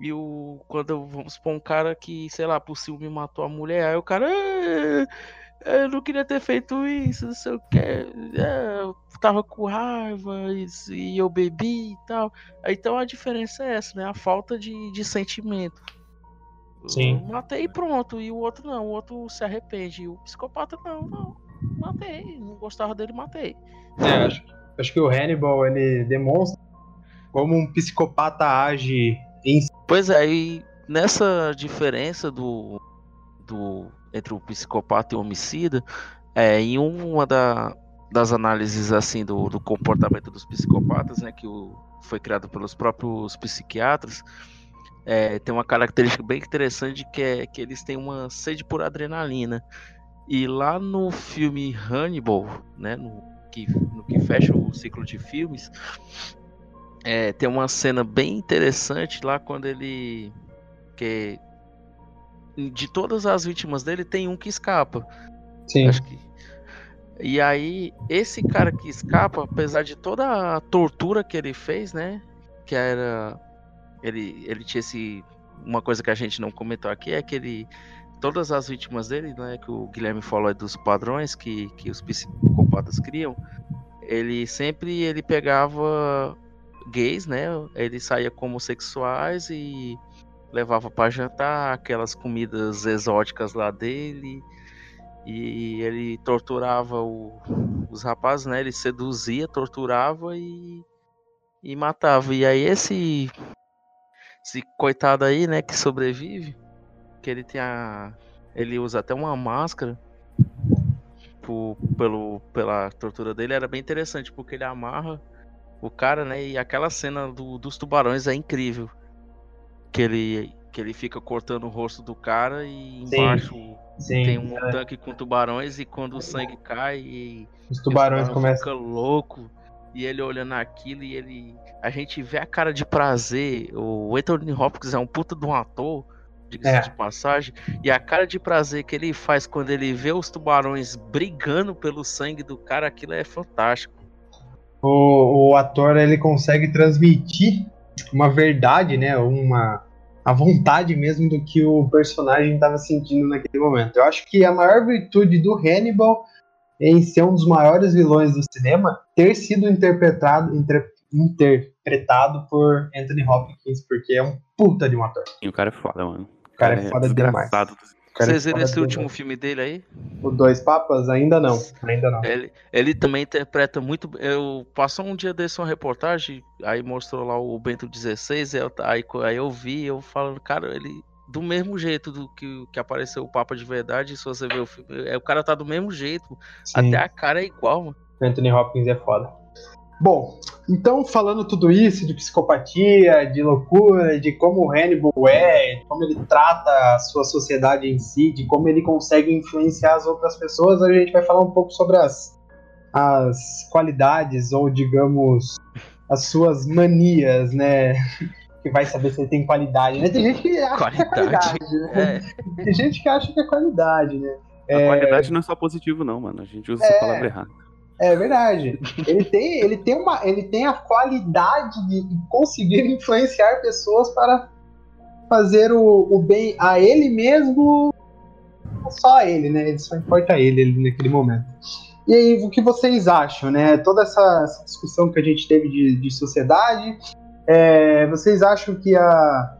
E o. Quando vamos supor um cara que, sei lá, por ciúme matou a mulher, aí o cara. É, eu não queria ter feito isso, não sei o que. Eu tava com raiva e eu bebi e tal. Então a diferença é essa, né? A falta de, de sentimento. Sim. Eu matei e pronto. E o outro não, o outro se arrepende. E o psicopata não, não. Matei. Não gostava dele, matei. É, acho, acho que o Hannibal ele demonstra como um psicopata age em Pois é, e nessa diferença do, do entre o psicopata e o homicida, é, em uma da, das análises assim do, do, comportamento dos psicopatas, né, que o, foi criado pelos próprios psiquiatras, é, tem uma característica bem interessante que é que eles têm uma sede por adrenalina. E lá no filme Hannibal, né, no que, no que fecha o ciclo de filmes, é, tem uma cena bem interessante lá quando ele. Que de todas as vítimas dele, tem um que escapa. Sim. Acho que. E aí, esse cara que escapa, apesar de toda a tortura que ele fez, né? Que era. Ele, ele tinha esse uma coisa que a gente não comentou aqui é que ele todas as vítimas dele, né, que o Guilherme falou é dos padrões que, que os psicopatas criam, ele sempre ele pegava gays, né? Ele saía como homossexuais e levava para jantar aquelas comidas exóticas lá dele. E ele torturava o, os rapazes, né? Ele seduzia, torturava e, e matava. E aí esse esse coitado aí, né, que sobrevive, que ele tem a ele usa até uma máscara por, pelo pela tortura dele, era bem interessante porque ele amarra o cara, né, e aquela cena do, dos tubarões é incrível. Que ele que ele fica cortando o rosto do cara e embaixo sim, sim, tem um é. tanque com tubarões e quando o sangue cai e os tubarões começam fica louco e ele olhando aquilo e ele a gente vê a cara de prazer. O Anthony Hopkins é um puta de um ator, diga-se é. de passagem, e a cara de prazer que ele faz quando ele vê os tubarões brigando pelo sangue do cara, aquilo é fantástico. O, o ator ele consegue transmitir uma verdade, né, uma a vontade mesmo do que o personagem estava sentindo naquele momento. Eu acho que a maior virtude do Hannibal em ser um dos maiores vilões do cinema ter sido interpretado inter, interpretado por Anthony Hopkins, porque é um puta de um ator. E o cara é foda, mano. O cara, é, é foda demais. Vocês viram esse último filme dele aí? O Dois Papas? Ainda não, ainda não. Ele, ele também interpreta muito. Eu passou um dia desse uma reportagem, aí mostrou lá o Bento XVI, eu, aí, aí eu vi, eu falando, cara, ele do mesmo jeito do que, que apareceu o Papa de verdade, se você ver o filme, é, o cara tá do mesmo jeito, Sim. até a cara é igual, mano. Anthony Hopkins é foda. Bom, então falando tudo isso de psicopatia, de loucura, de como o Hannibal é, de como ele trata a sua sociedade em si, de como ele consegue influenciar as outras pessoas, a gente vai falar um pouco sobre as, as qualidades ou, digamos, as suas manias, né? Que vai saber se ele tem qualidade, né? Tem gente que acha qualidade. que é qualidade, né? É. Tem gente que acha que é qualidade, né? A é... qualidade não é só positivo, não, mano. A gente usa é... essa palavra errada. É verdade. Ele tem, ele tem, uma, ele tem a qualidade de conseguir influenciar pessoas para fazer o, o bem a ele mesmo, só a ele, né? Ele só importa a ele, ele naquele momento. E aí, o que vocês acham, né? Toda essa, essa discussão que a gente teve de, de sociedade, é, vocês acham que, a,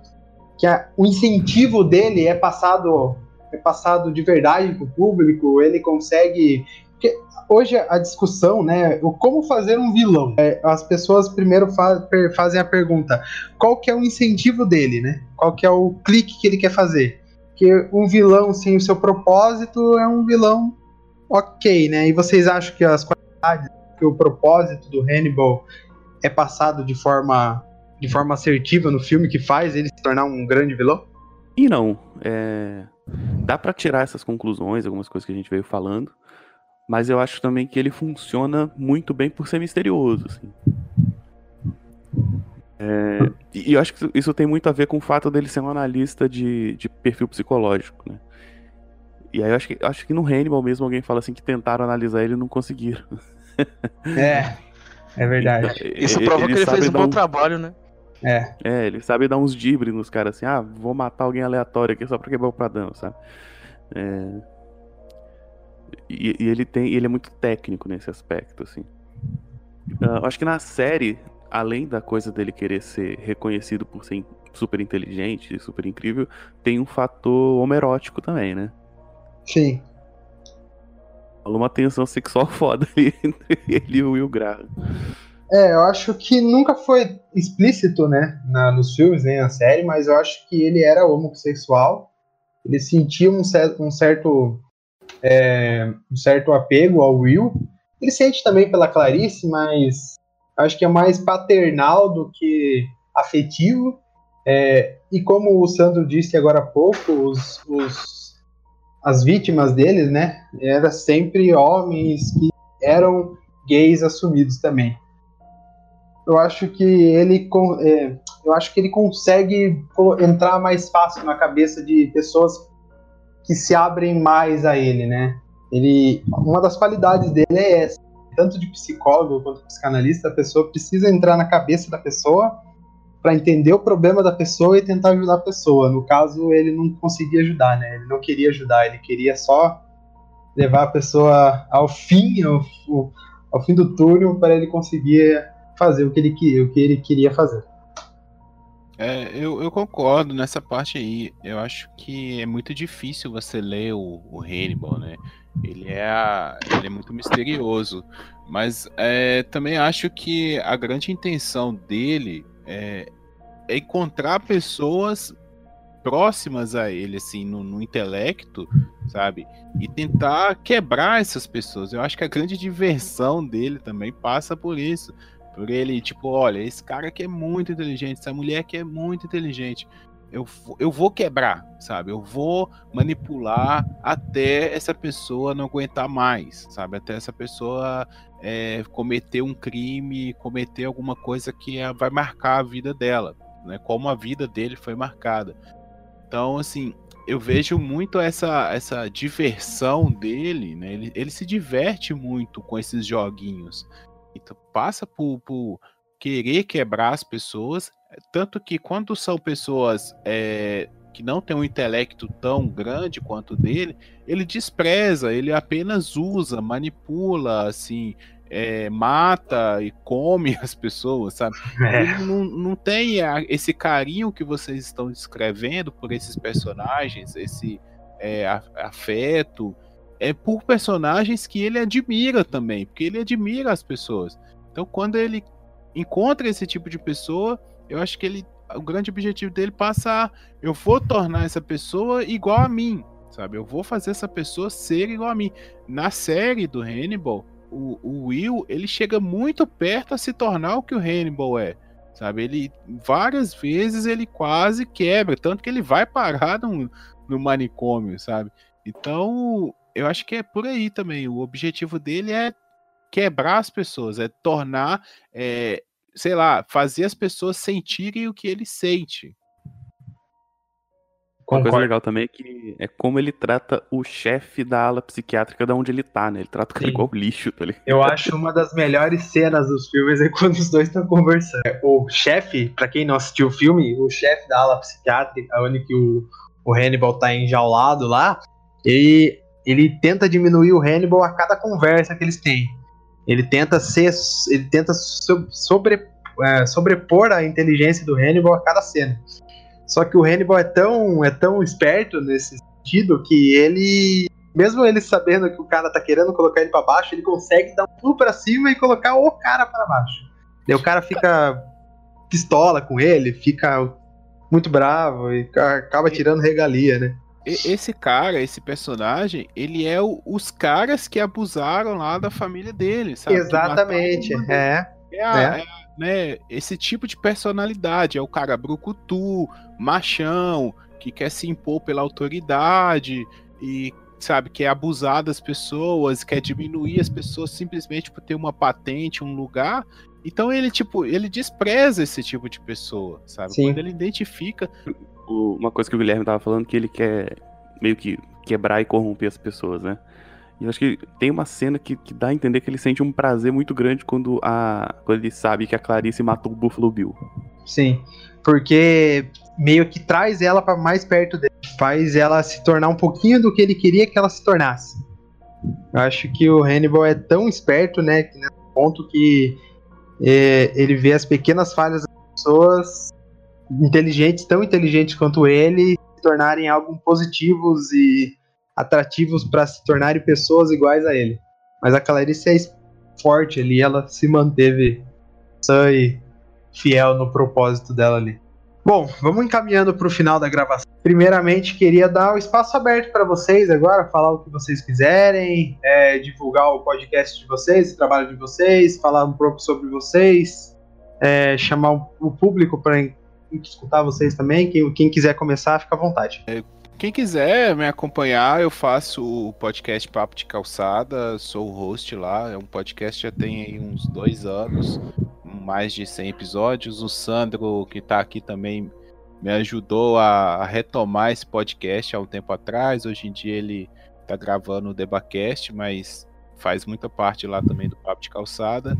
que a, o incentivo dele é passado é passado de verdade para o público? Ele consegue porque hoje a discussão, né, o como fazer um vilão. É, as pessoas primeiro fa fazem a pergunta: qual que é o incentivo dele, né? Qual que é o clique que ele quer fazer? Que um vilão sem o seu propósito é um vilão ok, né? E vocês acham que as qualidades, que o propósito do Hannibal é passado de forma de forma assertiva no filme que faz ele se tornar um grande vilão? E não, é... dá para tirar essas conclusões, algumas coisas que a gente veio falando mas eu acho também que ele funciona muito bem por ser misterioso, assim. É, e eu acho que isso tem muito a ver com o fato dele ser um analista de, de perfil psicológico, né? E aí eu acho que, acho que no Hannibal mesmo alguém fala assim que tentaram analisar ele e não conseguiram. É, é verdade. Então, isso prova ele que ele fez um bom um... trabalho, né? É. É, ele sabe dar uns dibres nos caras assim, ah, vou matar alguém aleatório aqui só pra quebrar o pradão, sabe? É, e, e, ele tem, ele é muito técnico nesse aspecto, assim. Uh, acho que na série, além da coisa dele querer ser reconhecido por ser super inteligente e super incrível, tem um fator homerótico também, né? Sim. Falou uma tensão sexual foda ali entre ele e o Will Graham. É, eu acho que nunca foi explícito, né, na, nos filmes, nem na série, mas eu acho que ele era homossexual. Ele sentia um, um certo é, um certo apego ao Will. Ele sente também pela Clarice, mas acho que é mais paternal do que afetivo. É, e como o Sandro disse agora há pouco, os, os, as vítimas deles, né, eram sempre homens que eram gays assumidos também. Eu acho que ele, é, eu acho que ele consegue entrar mais fácil na cabeça de pessoas que se abrem mais a ele, né? Ele, uma das qualidades dele é essa, tanto de psicólogo quanto de psicanalista, a pessoa precisa entrar na cabeça da pessoa para entender o problema da pessoa e tentar ajudar a pessoa. No caso, ele não conseguia ajudar, né? Ele não queria ajudar, ele queria só levar a pessoa ao fim, ao, ao fim do túnel, para ele conseguir fazer o que ele queria, o que ele queria fazer. É, eu, eu, concordo nessa parte aí. Eu acho que é muito difícil você ler o, o Hannibal, né? Ele é, ele é muito misterioso. Mas é, também acho que a grande intenção dele é, é encontrar pessoas próximas a ele, assim, no, no, intelecto, sabe? E tentar quebrar essas pessoas. Eu acho que a grande diversão dele também passa por isso. Por ele, tipo, olha, esse cara aqui é muito inteligente, essa mulher aqui é muito inteligente. Eu, eu vou quebrar, sabe? Eu vou manipular até essa pessoa não aguentar mais, sabe? Até essa pessoa é, cometer um crime, cometer alguma coisa que vai marcar a vida dela, né? Como a vida dele foi marcada. Então, assim, eu vejo muito essa, essa diversão dele, né? Ele, ele se diverte muito com esses joguinhos. Então, passa por, por querer quebrar as pessoas, tanto que quando são pessoas é, que não têm um intelecto tão grande quanto o dele, ele despreza, ele apenas usa, manipula, assim, é, mata e come as pessoas, sabe? É. Ele não, não tem a, esse carinho que vocês estão descrevendo por esses personagens, esse é, afeto, é por personagens que ele admira também, porque ele admira as pessoas. Então, quando ele encontra esse tipo de pessoa, eu acho que ele, o grande objetivo dele passa a, eu vou tornar essa pessoa igual a mim, sabe? Eu vou fazer essa pessoa ser igual a mim. Na série do Hannibal, o, o Will, ele chega muito perto a se tornar o que o Hannibal é. Sabe, ele várias vezes ele quase quebra, tanto que ele vai parar no, no manicômio, sabe? Então, eu acho que é por aí também. O objetivo dele é quebrar as pessoas, é tornar, é, sei lá, fazer as pessoas sentirem o que ele sente. Uma coisa legal também é que é como ele trata o chefe da ala psiquiátrica de onde ele tá, né? Ele trata o cara igual lixo, tá ligado? Eu acho uma das melhores cenas dos filmes é quando os dois estão conversando. O chefe, para quem não assistiu o filme, o chefe da ala psiquiátrica, onde que o, o Hannibal tá enjaulado lá, ele, ele tenta diminuir o Hannibal a cada conversa que eles têm. Ele tenta ser. Ele tenta sobre, é, sobrepor a inteligência do Hannibal a cada cena. Só que o Hannibal é tão, é tão esperto nesse sentido que ele, mesmo ele sabendo que o cara tá querendo colocar ele para baixo, ele consegue dar um pulo para cima e colocar o cara para baixo. Daí o cara fica pistola com ele, fica muito bravo e acaba tirando regalia, né? Esse cara, esse personagem, ele é o, os caras que abusaram lá da família dele, sabe? Exatamente, é. É, a, é. é né, esse tipo de personalidade. É o cara brucutu, machão, que quer se impor pela autoridade e, sabe, quer abusar das pessoas, quer diminuir as pessoas simplesmente por ter uma patente, um lugar. Então ele, tipo, ele despreza esse tipo de pessoa, sabe? Sim. Quando ele identifica. Uma coisa que o Guilherme tava falando, que ele quer meio que quebrar e corromper as pessoas, né? E eu acho que tem uma cena que, que dá a entender que ele sente um prazer muito grande quando, a, quando ele sabe que a Clarice matou o Buffalo Bill. Sim, porque meio que traz ela para mais perto dele, faz ela se tornar um pouquinho do que ele queria que ela se tornasse. Eu acho que o Hannibal é tão esperto, né, que nesse ponto que é, ele vê as pequenas falhas das pessoas inteligentes, tão inteligentes quanto ele, se tornarem algo positivos e atrativos para se tornarem pessoas iguais a ele. Mas a Clarice é forte ali, ela se manteve sã e fiel no propósito dela ali. Bom, vamos encaminhando para o final da gravação. Primeiramente, queria dar o espaço aberto para vocês agora, falar o que vocês quiserem, é, divulgar o podcast de vocês, o trabalho de vocês, falar um pouco sobre vocês, é, chamar o público para escutar vocês também. Quem, quem quiser começar, fica à vontade. É, quem quiser me acompanhar, eu faço o podcast Papo de Calçada, sou o host lá. É um podcast que já tem aí uns dois anos, mais de 100 episódios. O Sandro, que está aqui também, me ajudou a, retomar esse podcast há um tempo atrás. Hoje em dia ele está gravando o Debacast, mas faz muita parte lá também do Papo de Calçada.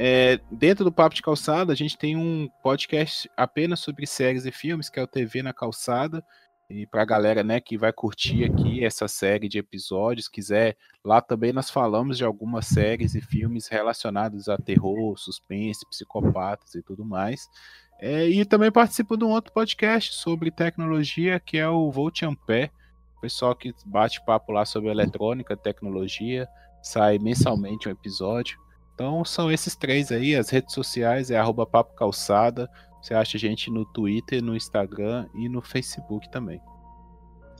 É, dentro do Papo de Calçada, a gente tem um podcast apenas sobre séries e filmes, que é o TV na Calçada. E para a galera né, que vai curtir aqui essa série de episódios, quiser, lá também nós falamos de algumas séries e filmes relacionados a terror, suspense, psicopatas e tudo mais. É, e também participo de um outro podcast sobre tecnologia, que é o Volt Ampere. Pessoal que bate papo lá sobre eletrônica, tecnologia, sai mensalmente um episódio. Então são esses três aí, as redes sociais é arroba Papo Calçada, você acha a gente no Twitter, no Instagram e no Facebook também.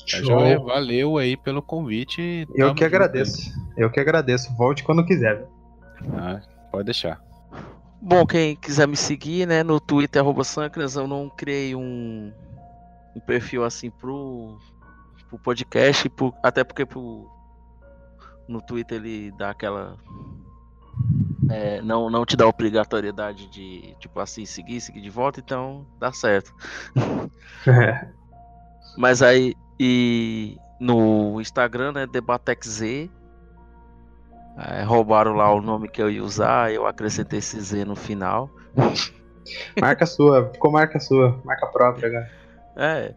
Joia, valeu aí pelo convite. Eu que agradeço. Eu que agradeço. Volte quando quiser. Ah, pode deixar. Bom, quem quiser me seguir, né, no Twitter, arroba Sancras, eu não criei um, um perfil assim pro, pro podcast, pro, até porque pro, no Twitter ele dá aquela é, não, não te dá obrigatoriedade de, tipo assim, seguir, seguir de volta, então dá certo. É. Mas aí, e no Instagram, né, DebateXZ, é, roubaram lá o nome que eu ia usar, eu acrescentei esse Z no final. Marca sua, ficou marca sua, marca própria, cara. É.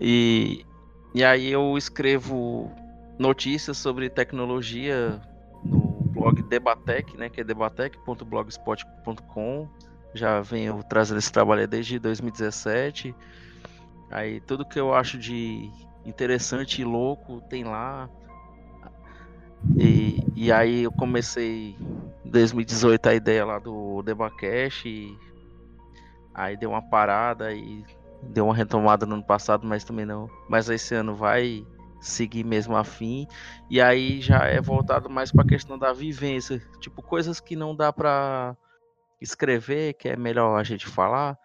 E, e aí eu escrevo notícias sobre tecnologia blog Debatec, né, que é debatec.blogspot.com. Já venho trazendo esse trabalho desde 2017. Aí tudo que eu acho de interessante e louco tem lá. E, e aí eu comecei em 2018 a ideia lá do Debacast. Aí deu uma parada e deu uma retomada no ano passado, mas também não. Mas esse ano vai seguir mesmo afim. E aí já é voltado mais para a questão da vivência, tipo coisas que não dá para escrever, que é melhor a gente falar.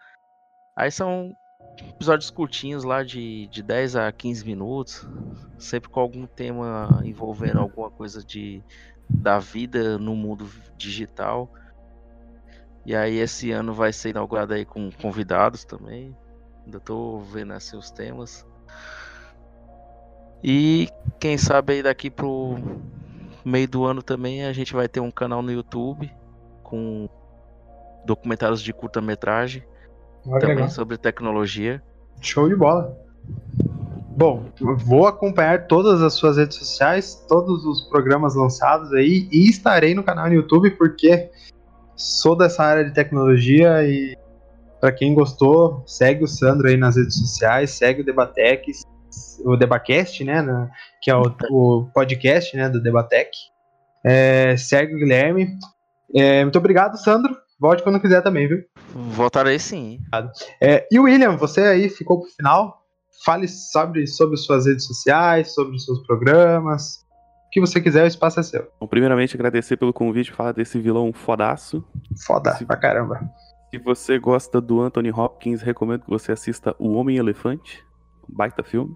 Aí são episódios curtinhos lá de, de 10 a 15 minutos, sempre com algum tema envolvendo alguma coisa de da vida no mundo digital. E aí esse ano vai ser inaugurado aí com convidados também. Ainda tô vendo assim os temas. E quem sabe aí daqui pro meio do ano também a gente vai ter um canal no YouTube com documentários de curta-metragem também sobre tecnologia. Show de bola. Bom, vou acompanhar todas as suas redes sociais, todos os programas lançados aí e estarei no canal no YouTube porque sou dessa área de tecnologia e para quem gostou, segue o Sandro aí nas redes sociais, segue o Debatec, o Debacast, né, né, que é o, o, podcast, né, do Debatec. É, segue o Guilherme. É, muito obrigado, Sandro. Volte quando quiser também, viu? Voltarei sim. É, e William, você aí ficou pro final. Fale sobre, sobre suas redes sociais, sobre os seus programas. O que você quiser, o espaço é seu. Bom, primeiramente, agradecer pelo convite falar desse vilão fodaço. Foda se, pra caramba. Se você gosta do Anthony Hopkins, recomendo que você assista O Homem Elefante. baita filme.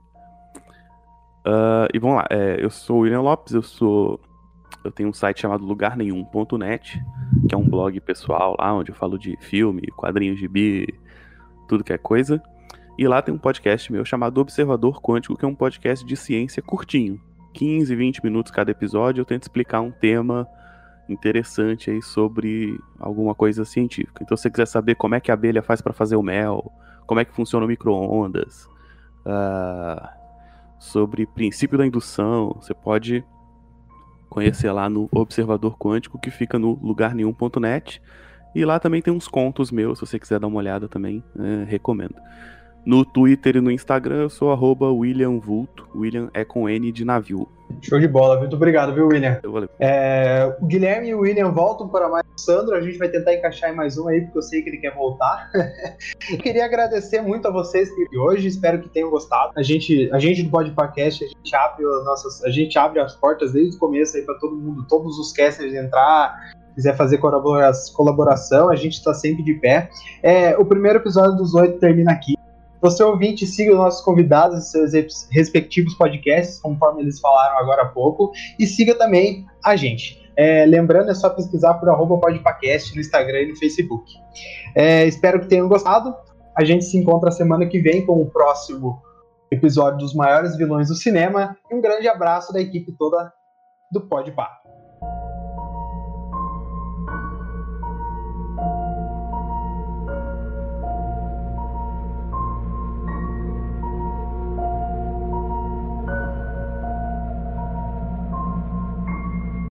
Uh, e vamos lá, é, eu sou o William Lopes, eu sou. Eu tenho um site chamado lugarnenhum.net, que é um blog pessoal lá onde eu falo de filme, quadrinhos de bi, tudo que é coisa. E lá tem um podcast meu chamado Observador Quântico, que é um podcast de ciência curtinho. 15, 20 minutos cada episódio, eu tento explicar um tema interessante aí sobre alguma coisa científica. Então, se você quiser saber como é que a abelha faz para fazer o mel, como é que funciona o micro-ondas, uh, sobre princípio da indução. Você pode conhecer lá no Observador Quântico, que fica no lugarnenhum.net. E lá também tem uns contos meus, se você quiser dar uma olhada também, é, recomendo. No Twitter e no Instagram eu sou arroba William Vulto. William é com N de navio. Show de bola, muito obrigado, viu, William? Valeu. É, o Guilherme e o William voltam para mais o Sandro. A gente vai tentar encaixar em mais um aí, porque eu sei que ele quer voltar. queria agradecer muito a vocês que hoje, espero que tenham gostado. A gente, a gente do podcast, a gente abre as nossas, a gente abre as portas desde o começo aí para todo mundo, todos os casters entrar, quiser fazer colaboração, a gente está sempre de pé. É, o primeiro episódio dos oito termina aqui. Você ouvinte, siga os nossos convidados em seus respectivos podcasts, conforme eles falaram agora há pouco, e siga também a gente. É, lembrando, é só pesquisar por arroba podpacast no Instagram e no Facebook. É, espero que tenham gostado. A gente se encontra semana que vem com o próximo episódio dos maiores vilões do cinema. E um grande abraço da equipe toda do Podpah.